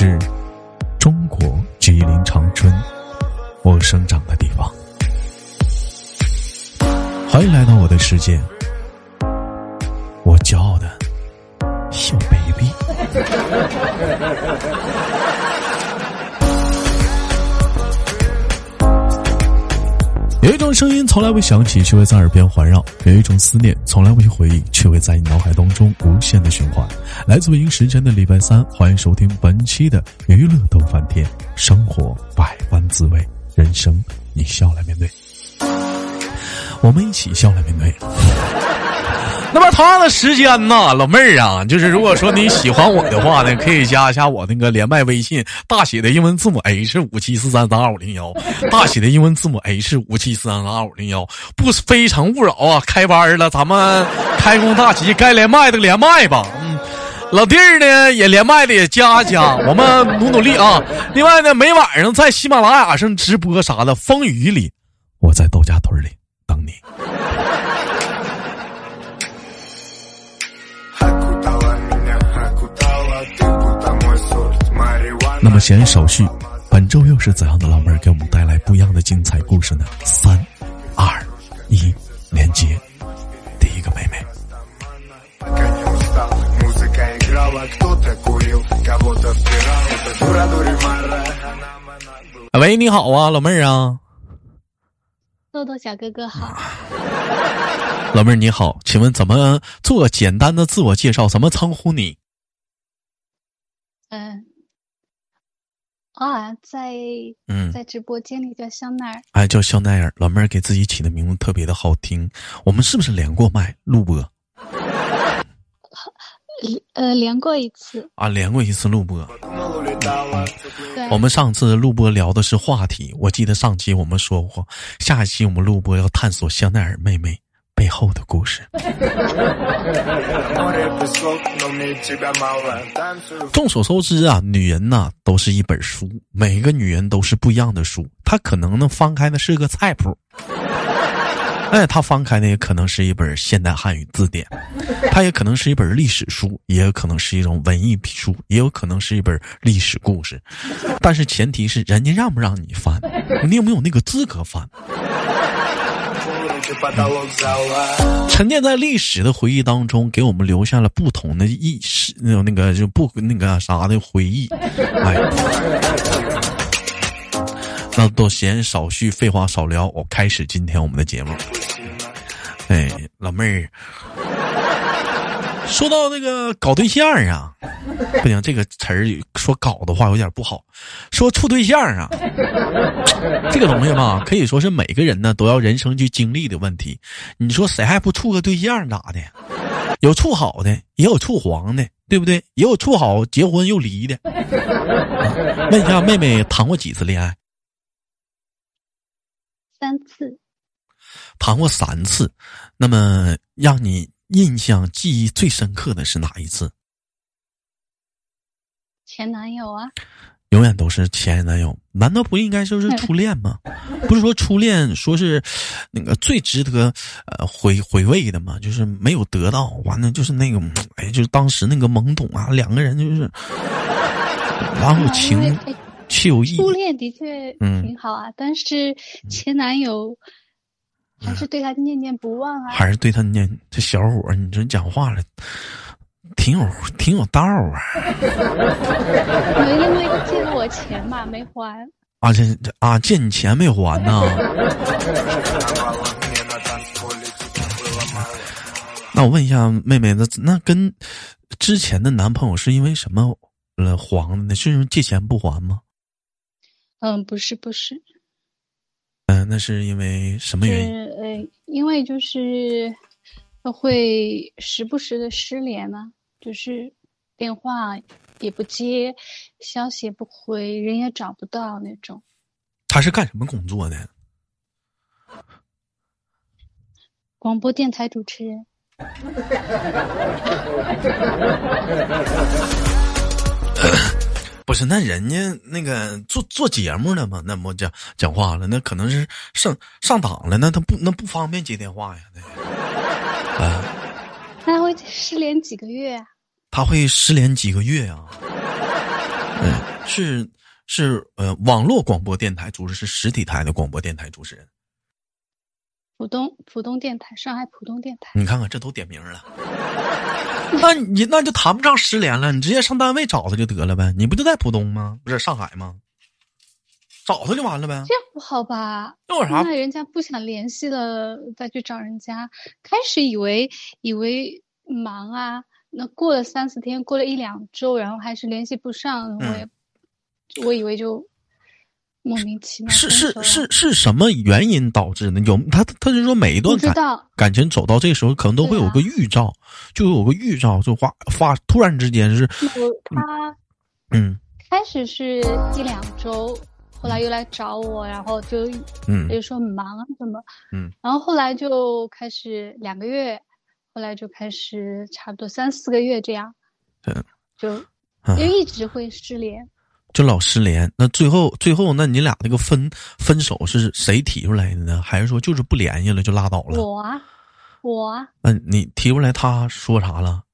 是中国吉林长春，我生长的地方。欢迎来到我的世界，我骄傲的小 baby。种声音从来未响起，却会在耳边环绕；有一种思念从来未回忆，却会在你脑海当中无限的循环。来自北京时间的礼拜三，欢迎收听本期的娱乐逗翻天，生活百般滋味，人生你笑来面对，我们一起笑来面对。那么同样的时间呢，老妹儿啊，就是如果说你喜欢我的话呢，可以加一下我那个连麦微信，大写的英文字母 H 五七四三三二五零幺，大写的英文字母 H 五七四三三二五零幺，不非诚勿扰啊！开班了，咱们开工大吉，该连麦的连麦吧。嗯，老弟儿呢也连麦的也加加，我们努努力啊。另外呢，每晚上在喜马拉雅上直播啥的，风雨里，我在豆家屯里等你。那么闲言少叙，本周又是怎样的老妹儿给我们带来不一样的精彩故事呢？三、二、一，连接第一个妹妹。喂，你好啊，老妹儿啊。豆豆小哥哥好。老妹儿你好，请问怎么做简单的自我介绍？怎么称呼你？嗯。啊，在嗯，在直播间里叫香奈儿，哎，叫香奈儿，老妹儿给自己起的名字特别的好听。我们是不是连过麦录播？呃，连过一次啊，连过一次录播。对，我们上次录播聊的是话题，我记得上期我们说过，下一期我们录播要探索香奈儿妹妹。背后的故事。众所周知啊，女人呐都是一本书，每个女人都是不一样的书。她可能呢翻开的是个菜谱，哎，她翻开的也可能是一本现代汉语字典，她也可能是一本历史书，也有可能是一种文艺书，也有可能是一本历史故事。但是前提是人家让不让你翻，你有没有那个资格翻？沉淀在历史的回忆当中，给我们留下了不同的意识，那种那个就不那个啥的回忆。哎，那都闲少叙，废话少聊，我开始今天我们的节目。哎，老妹儿。说到那个搞对象啊，不行，这个词儿说搞的话有点不好。说处对象啊，这个东西吧，可以说是每个人呢都要人生去经历的问题。你说谁还不处个对象咋的？有处好的，也有处黄的，对不对？也有处好结婚又离的。问一下 妹妹，谈过几次恋爱？三次。谈过三次，那么让你。印象记忆最深刻的是哪一次？前男友啊，永远都是前男友，难道不应该说是初恋吗？不是说初恋说是那个最值得呃回回味的吗？就是没有得到，完了就是那个哎，就是当时那个懵懂啊，两个人就是，然后情却有意。初恋的确挺好啊，但是前男友。还是对他念念不忘啊！还是对他念这小伙，你这讲话了，挺有挺有道啊！因为借了我钱嘛，没还。啊，这这啊，借你钱没还呢？那我问一下妹妹，那那跟之前的男朋友是因为什么了黄的呢？是因为借钱不还吗？嗯，不是，不是。嗯，那是因为什么原因？呃，因为就是会时不时的失联呢，就是电话也不接，消息也不回，人也找不到那种。他是干什么工作的？广播电台主持人。不是，那人家那个做做节目的嘛，那不讲讲话了，那可能是上上档了，那他不那不方便接电话呀，那啊，他会失联几个月啊？他会失联几个月啊？嗯，是是呃，网络广播电台主持是实体台的广播电台主持人。浦东浦东电台，上海浦东电台。你看看，这都点名了。那你那就谈不上失联了，你直接上单位找他就得了呗。你不就在浦东吗？不是上海吗？找他就完了呗。这样不好吧？那有啥？那人家不想联系了，再去找人家。开始以为以为忙啊，那过了三四天，过了一两周，然后还是联系不上，我也我以为就莫名其妙。是是是是什么原因导致呢？有他他就说每一段感感情走到这个时候，可能都会有个预兆，就有个预兆，就发发突然之间是他嗯，开始是一两周。后来又来找我，然后就，嗯，就说忙啊什么，嗯，然后后来就开始两个月，后来就开始差不多三四个月这样，嗯，就，因为一直会失联，就老失联。那最后最后，那你俩那个分分手是谁提出来的呢？还是说就是不联系了就拉倒了？我啊，我啊。那你提出来，他说啥了？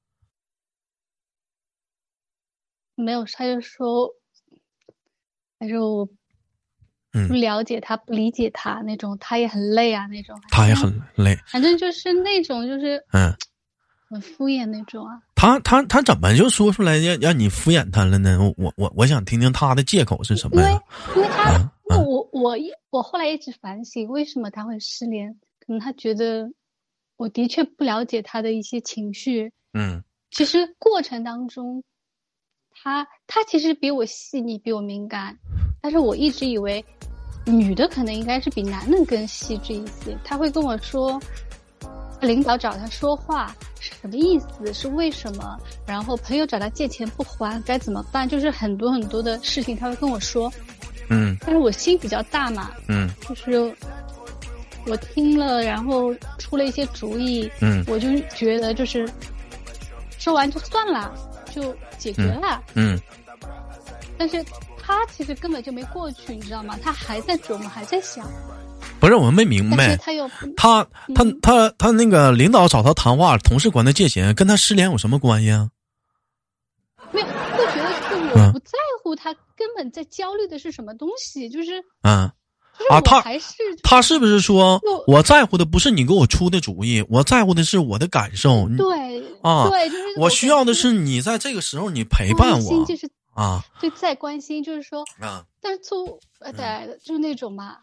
没有，他就说，他说我。不了解他，不理解他那种，他也很累啊，那种。他也很累。反正就是那种，就是嗯，很敷衍那种啊。他他他怎么就说出来让让你敷衍他了呢？我我我想听听他的借口是什么呀？因为因为他，我我一我后来一直反省，为什么他会失联？可能他觉得我的确不了解他的一些情绪。嗯。其实过程当中，他他其实比我细腻，比我敏感，但是我一直以为。女的可能应该是比男的更细致一些，他会跟我说，领导找他说话是什么意思，是为什么，然后朋友找他借钱不还该怎么办，就是很多很多的事情他会跟我说，嗯，但是我心比较大嘛，嗯，就是我听了，然后出了一些主意，嗯，我就觉得就是说完就算了，就解决了，嗯，但是。他其实根本就没过去，你知道吗？他还在琢磨，还在想。不是我们没明白，他又他他他他那个领导找他谈话，同事管他借钱，跟他失联有什么关系啊？没有，会觉得是我不在乎他，根本在焦虑的是什么东西？就是嗯啊，他还是他是不是说我在乎的不是你给我出的主意，我在乎的是我的感受？对啊，对，就是我需要的是你在这个时候你陪伴我。啊，就再关心，就是说，啊，但是就呃，对，就是那种嘛，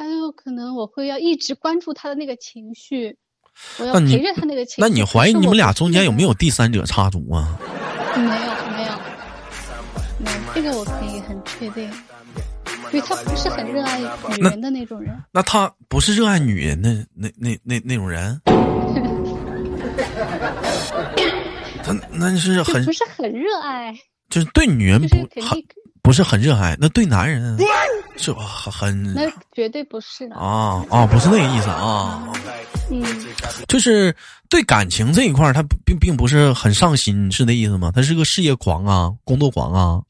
还有可能我会要一直关注他的那个情绪，我要陪着他那个情绪。那你怀疑你们俩中间有没有第三者插足啊？没有，没有，没有，这个我可以很确定，因为他不是很热爱女人的那种人。那他不是热爱女人的那那那那种人？他那是很不是很热爱。就是对女人不很不是很热爱，那对男人是很很那绝对不是啊啊，不是那个意思啊。嗯，就是对感情这一块，他并并不是很上心，是那意思吗？他是个事业狂啊，工作狂啊。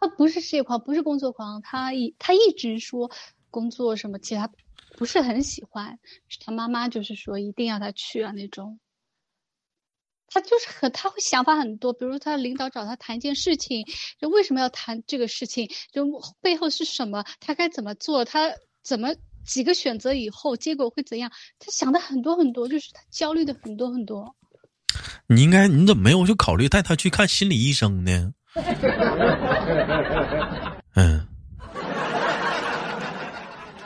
他不是事业狂，不是工作狂，他一他一直说工作什么，其他不是很喜欢。他妈妈就是说一定要他去啊那种。他就是很，他会想法很多，比如他领导找他谈一件事情，就为什么要谈这个事情，就背后是什么，他该怎么做，他怎么几个选择以后结果会怎样，他想的很多很多，就是他焦虑的很多很多。你应该，你怎么没有去考虑带他去看心理医生呢？嗯，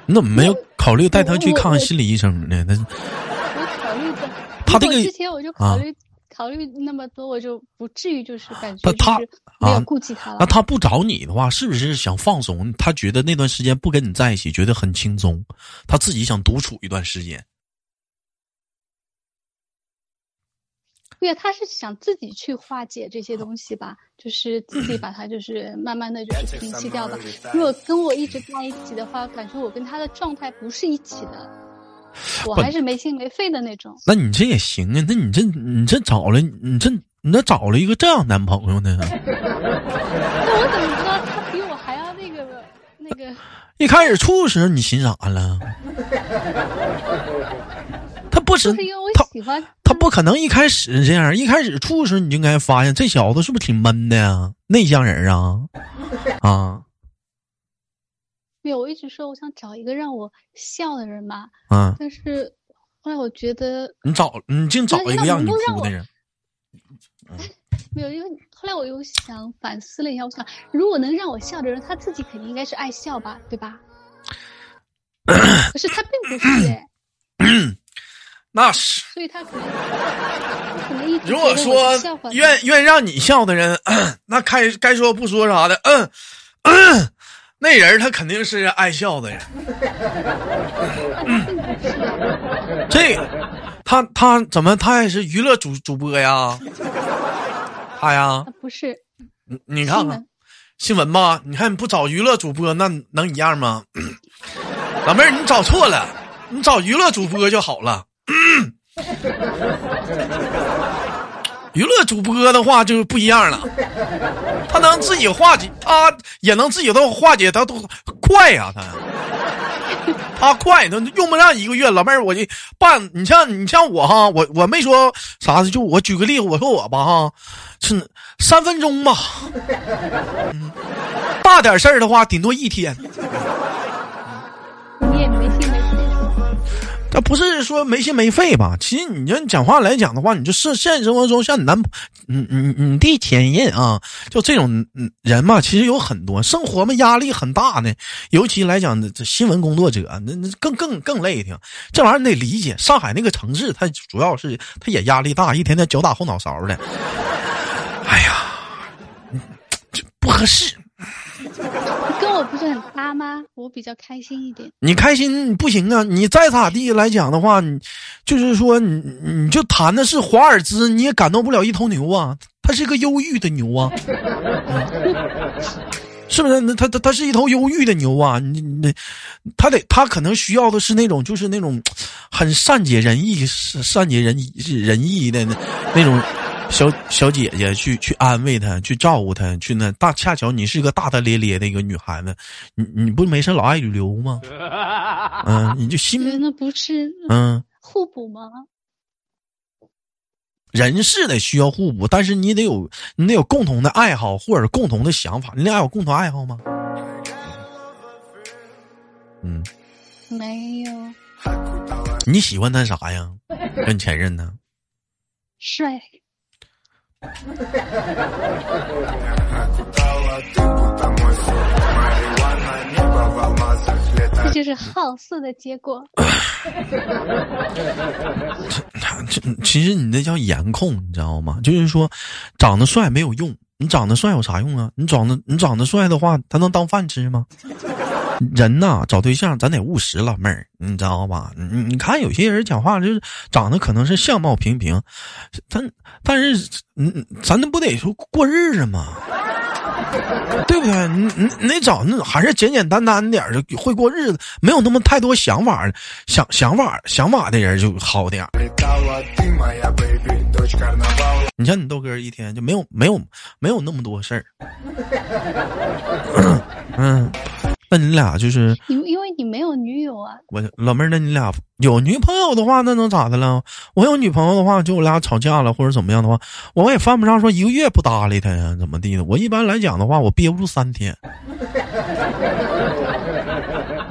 你怎么没有考虑带他去看看心理医生呢？那我考虑的，他这个之前我就考虑。考虑那么多，我就不至于就是感觉他没有顾及他了。那他不找你的话，是不是想放松？他觉得那段时间不跟你在一起，觉得很轻松，他自己想独处一段时间。对呀，他是想自己去化解这些东西吧，就是自己把它就是慢慢的就是平息掉吧。如果跟我一直在一起的话，感觉我跟他的状态不是一起的。我还是没心没肺的那种。那你这也行啊？那你这你这找了你这你这找了一个这样男朋友呢？那我怎么知道他比我还要那个那个？一开始处的时候你寻啥了？他不不是就是因为我他喜欢他不可能一开始这样，一开始处的时候你就应该发现这小子是不是挺闷的呀？内向人啊，啊没有，我一直说我想找一个让我笑的人嘛，嗯！但是后来我觉得你找你净找一个让你哭的人，没有，因为后来我又想反思了一下，我想如果能让我笑的人，他自己肯定应该是爱笑吧，对吧？可是他并不是哎，那是。所以他可能可能一直如果说愿愿让你笑的人，那开该说不说啥的，嗯嗯，那人他肯定是爱笑的人。他并不是，这他他怎么他也是娱乐主主播呀？他呀，不是你你看看新闻新闻吧，你看你不找娱乐主播，那能一样吗？老妹儿，你找错了，你找娱乐主播就好了。娱乐主播的话就不一样了，他能自己化解，他也能自己都化解，他都快呀、他他快，他用不上一个月。老妹儿，我就办，你像你像我哈，我我没说啥的，就我举个例子，我说我吧哈，是三分钟吧，大点事儿的话，顶多一天。这不是说没心没肺吧？其实你这讲话来讲的话，你就是现实生活中像你男，你你你弟前任啊，就这种人嘛，其实有很多，生活嘛压力很大呢。尤其来讲，这新闻工作者，那那更更更累挺。这玩意儿你得理解，上海那个城市，它主要是它也压力大，一天天脚打后脑勺的。哎呀，这不合适。我不是很搭吗？我比较开心一点。你开心不行啊！你再咋地来讲的话，你就是说你你就谈的是华尔兹，你也感动不了一头牛啊！它是一个忧郁的牛啊，是不是？那它它它是一头忧郁的牛啊！你你他得他可能需要的是那种就是那种很善解人意、善解人意人意的那那种小小姐姐去去安慰她，去照顾她，去那大恰巧你是一个大大咧咧的一个女孩子，你你不没事老爱旅游吗？嗯，你就心那不是嗯，互补吗？人是得需要互补，但是你得有你得有共同的爱好或者共同的想法。你俩有共同爱好吗？嗯，没有，你喜欢他啥呀？跟前任呢？帅。这就是好色的结果。这其实你那叫颜控，你知道吗？就是说，长得帅没有用，你长得帅有啥用啊？你长得你长得帅的话，他能当饭吃吗？人呐，找对象咱得务实，老妹儿，你知道吧？你你看有些人讲话就是长得可能是相貌平平，但但是嗯，咱那不得说过日子吗？对不对？你你你得找那还是简简单单点儿，会过日子，没有那么太多想法想想法想法的人就好点。你像你豆哥一天就没有没有没有那么多事儿，嗯，那你俩就是因因为你没有女友啊，我老妹儿，那你俩有女朋友的话，那能咋的了？我有女朋友的话，就我俩吵架了或者怎么样的话，我也犯不上说一个月不搭理她呀，怎么地的？我一般来讲的话，我憋不住三天。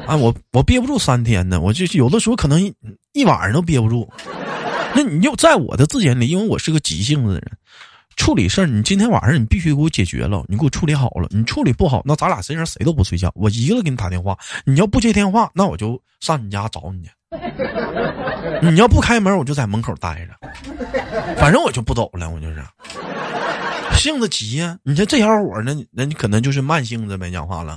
啊，我我憋不住三天呢，我就有的时候可能一一晚上都憋不住。那你就在我的字眼里，因为我是个急性子的人，处理事儿，你今天晚上你必须给我解决了，你给我处理好了。你处理不好，那咱俩身上谁都不睡觉，我一个给你打电话。你要不接电话，那我就上你家找你去。你要不开门，我就在门口待着，反正我就不走了，我就是性子急呀、你像这小伙儿呢，那你可能就是慢性子呗，讲话了。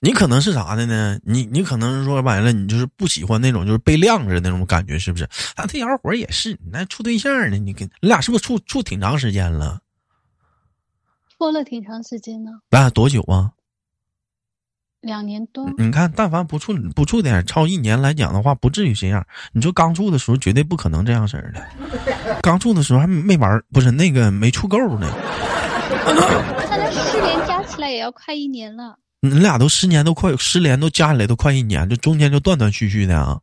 你可能是啥的呢？你你可能是说白了，你就是不喜欢那种就是被晾着那种感觉，是不是？啊，这小伙也是，你那处对象呢？你跟你俩是不是处处挺长时间了？拖了挺长时间呢，啊，多久啊？两年多。你看，但凡不处不处点超一年来讲的话，不至于这样。你说刚处的时候绝对不可能这样式儿的，刚处的时候还没玩，不是那个没处够呢。他的失联加起来也要快一年了。你俩都十年都快失联，都加起来都快一年，这中间就断断续续的啊。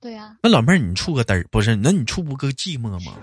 对呀。那老妹儿，你处个嘚儿不是？那你处不个寂寞吗？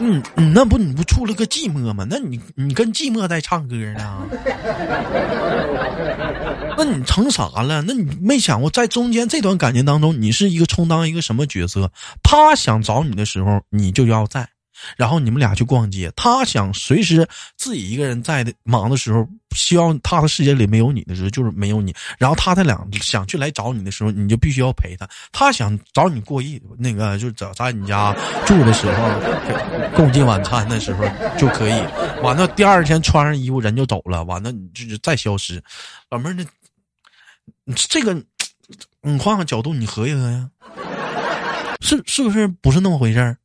嗯，你那不你不处了个寂寞吗？那你你跟寂寞在唱歌呢？那你成啥了？那你没想过在中间这段感情当中，你是一个充当一个什么角色？他想找你的时候，你就要在。然后你们俩去逛街，他想随时自己一个人在的忙的时候，希望他的世界里没有你的时候，就是没有你。然后他他俩想去来找你的时候，你就必须要陪他。他想找你过夜，那个就找在你家住的时候，共进晚餐的时候就可以。完了第二天穿上衣服人就走了，完了你就再消失。老妹儿，那这个你换个角度，你合一合呀？是是不是不是那么回事儿？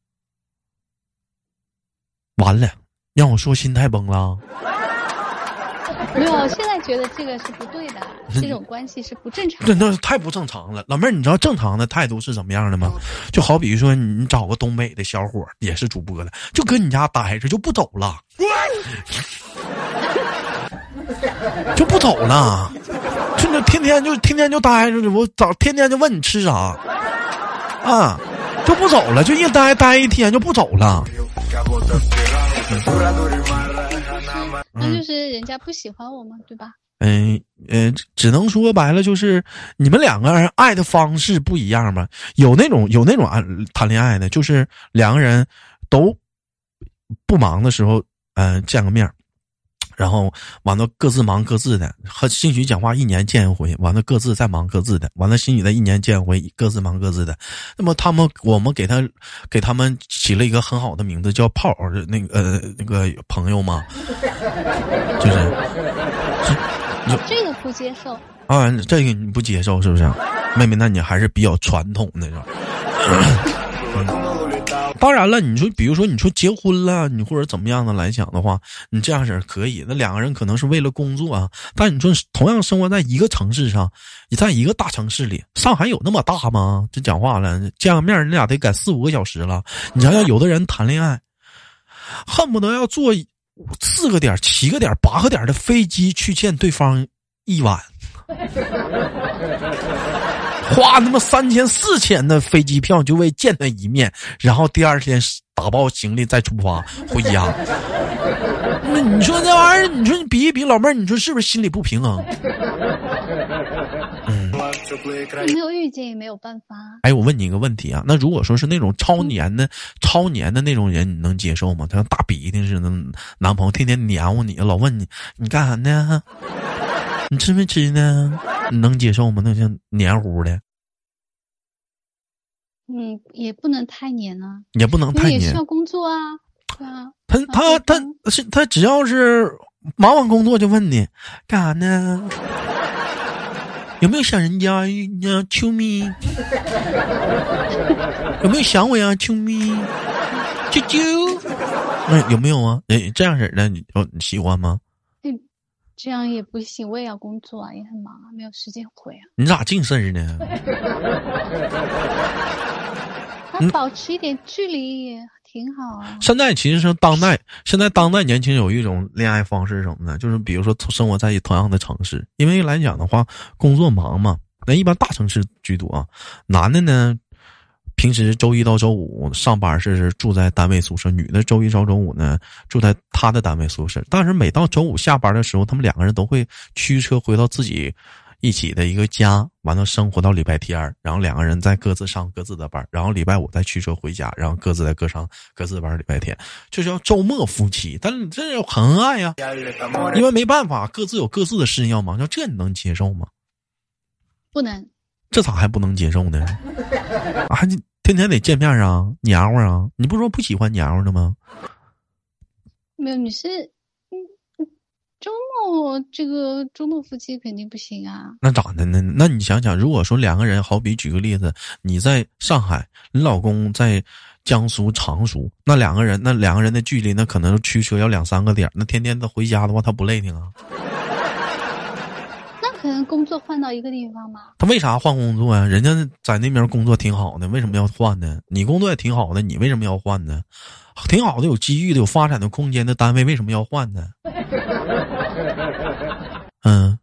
完了，让我说心态崩了。没有，现在觉得这个是不对的，这种关系是不正常。那那太不正常了，老妹儿，你知道正常的态度是怎么样的吗？就好比说，你找个东北的小伙也是主播的，就搁你家待着就不走了，就不走了，就那天天就天天就待着，我早天天就问你吃啥，啊，就不走了，就一待待一天就不走了。那就是人家不喜欢我嘛？对吧？嗯嗯，只能说白了，就是你们两个人爱的方式不一样吧。有那种有那种爱谈恋爱的，就是两个人都不忙的时候，嗯，见个面然后完了各自忙各自的，和兴许讲话一年见一回，完了各自再忙各自的，完了兴许再一年见一回，各自忙各自的。那么他们我们给他给他们起了一个很好的名字，叫炮儿那个呃那个朋友嘛，就是，这个不接受啊，这个你不接受是不是？妹妹，那你还是比较传统的是吧？当然了，你说，比如说，你说结婚了，你或者怎么样的来讲的话，你这样式可以。那两个人可能是为了工作啊，但你说同样生活在一个城市上，你在一个大城市里，上海有那么大吗？这讲话了，见个面你俩得赶四五个小时了。你想想，有的人谈恋爱，恨不得要坐四个点、七个点、八个点的飞机去见对方一晚。花他妈三千四千的飞机票就为见他一面，然后第二天打包行李再出发回家。那你说这玩意儿，你说你比一比，老妹儿，你说是不是心里不平衡？嗯，没有遇见也没有办法。哎，我问你一个问题啊，那如果说是那种超黏的、超黏的那种人，你能接受吗？他像大鼻涕似的，男朋友天天黏糊你，老问你你干啥呢？你吃没吃呢？你能接受吗？那像黏糊的，嗯，也不能太黏啊，也不能太黏，也需要工作啊，对啊。他他他是他只要是忙完工作就问你干啥呢？有没有想人家呀，秋咪？有没有想我呀，秋咪？啾啾？那有没有啊？哎，这样式的你你喜欢吗？这样也不行，我也要工作啊，也很忙啊，没有时间回啊。你咋净事儿呢？他保持一点距离也挺好啊。现在其实是当代，现在当代年轻人有一种恋爱方式什么呢，就是比如说生活在一同样的城市，因为来讲的话，工作忙嘛，那一般大城市居多啊。男的呢？平时周一到周五上班是住在单位宿舍，女的周一到周五呢住在她的单位宿舍。但是每到周五下班的时候，他们两个人都会驱车回到自己一起的一个家，完了生活到礼拜天然后两个人再各自上各自的班，然后礼拜五再驱车回家，然后各自再各上各自的班。礼拜天这叫周末夫妻，但是这很恩爱呀，因为没办法，各自有各自的事情要忙。这你能接受吗？不能。这咋还不能接受呢？啊，你天天得见面啊，黏糊啊！你不说不喜欢黏糊的吗？没有，你是嗯周末这个周末夫妻肯定不行啊。那咋的呢？那你想想，如果说两个人，好比举个例子，你在上海，你老公在江苏常熟，那两个人，那两个人的距离，那可能驱车要两三个点，那天天他回家的话，他不累挺啊？可能工作换到一个地方吗？他为啥换工作呀？人家在那边工作挺好的，为什么要换呢？你工作也挺好的，你为什么要换呢？挺好的，有机遇的、有发展的空间的单位，为什么要换呢？嗯。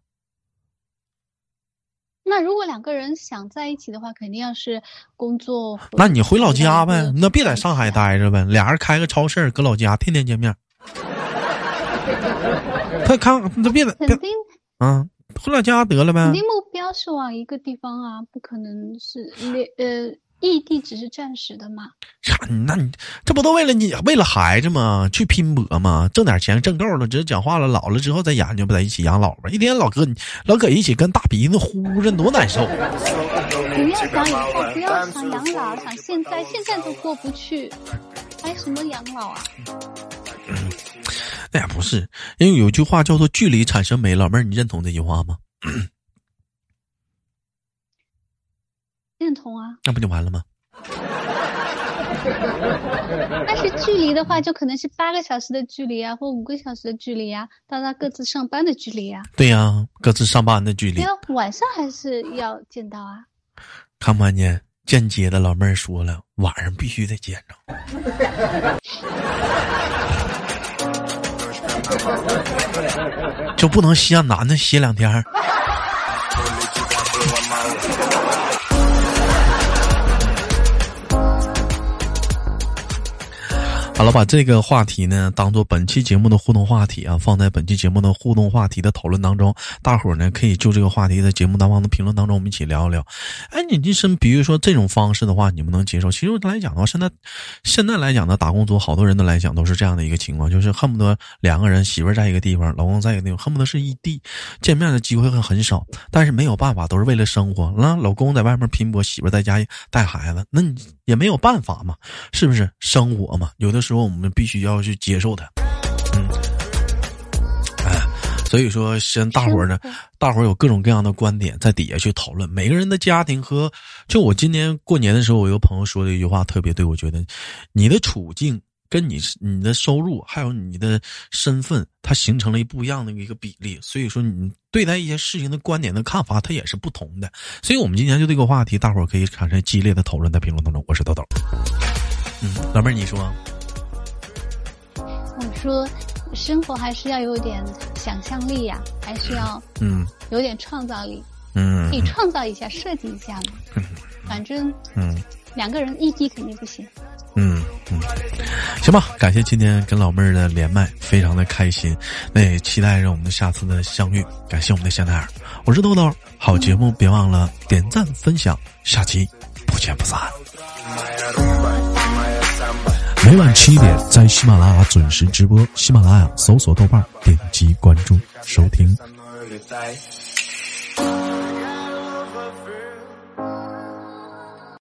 那如果两个人想在一起的话，肯定要是工作。那你回老家呗，那别在上海待着呗，俩人开个超市，搁老家天天见面。他看，他别在，肯定啊，回老家得了呗。肯定目标是往一个地方啊，不可能是那呃。异地只是暂时的嘛？啥？那你这不都为了你为了孩子吗？去拼搏吗？挣点钱挣够了，直接讲话了。老了之后再研究，不在一起养老吧？一天老搁老搁一起跟大鼻子呼着，多难受。不要想以后，不要想养老，想现在，现在都过不去，还什么养老啊？嗯，哎呀，不是，因为有句话叫做“距离产生美”，老妹儿，你认同这句话吗？认同啊，那不就完了吗？但是距离的话，就可能是八个小时的距离啊，或五个小时的距离啊，到他各自上班的距离啊。对呀，各自上班的距离。要晚上还是要见到啊？看不看见？间接的老妹儿说了，晚上必须得见着。就不能歇男的歇两天？好了，把这个话题呢当做本期节目的互动话题啊，放在本期节目的互动话题的讨论当中。大伙儿呢可以就这个话题在节目当中的评论当中，我们一起聊一聊。哎，你这是比如说这种方式的话，你们能接受？其实来讲的话，现在现在来讲呢，打工族好多人的来讲都是这样的一个情况，就是恨不得两个人媳妇儿在一个地方，老公在一个地方，恨不得是异地，见面的机会会很少。但是没有办法，都是为了生活。那老公在外面拼搏，媳妇在家带孩子，那你也没有办法嘛，是不是？生活嘛，有的时候候。说我们必须要去接受它，嗯，哎，所以说，先大伙儿呢，大伙儿有各种各样的观点，在底下去讨论。每个人的家庭和，就我今年过年的时候，我有个朋友说的一句话特别对，我觉得，你的处境跟你你的收入还有你的身份，它形成了一不一样的一个比例。所以说，你对待一些事情的观点的看法，它也是不同的。所以我们今天就这个话题，大伙儿可以产生激烈的讨论，在评论当中。我是豆豆，嗯，老妹儿，你说。我说，生活还是要有点想象力呀，还是要嗯有点创造力，嗯，可以创造一下，设计一下嘛。嗯，反正嗯，两个人异地肯定不行。嗯嗯，行吧，感谢今天跟老妹儿的连麦，非常的开心。那也期待着我们下次的相遇。感谢我们的香奈儿，我是豆豆。好节目，别忘了点赞分享，下期不见不散。每晚七点，在喜马拉雅准时直播。喜马拉雅搜索“豆瓣”，点击关注收听。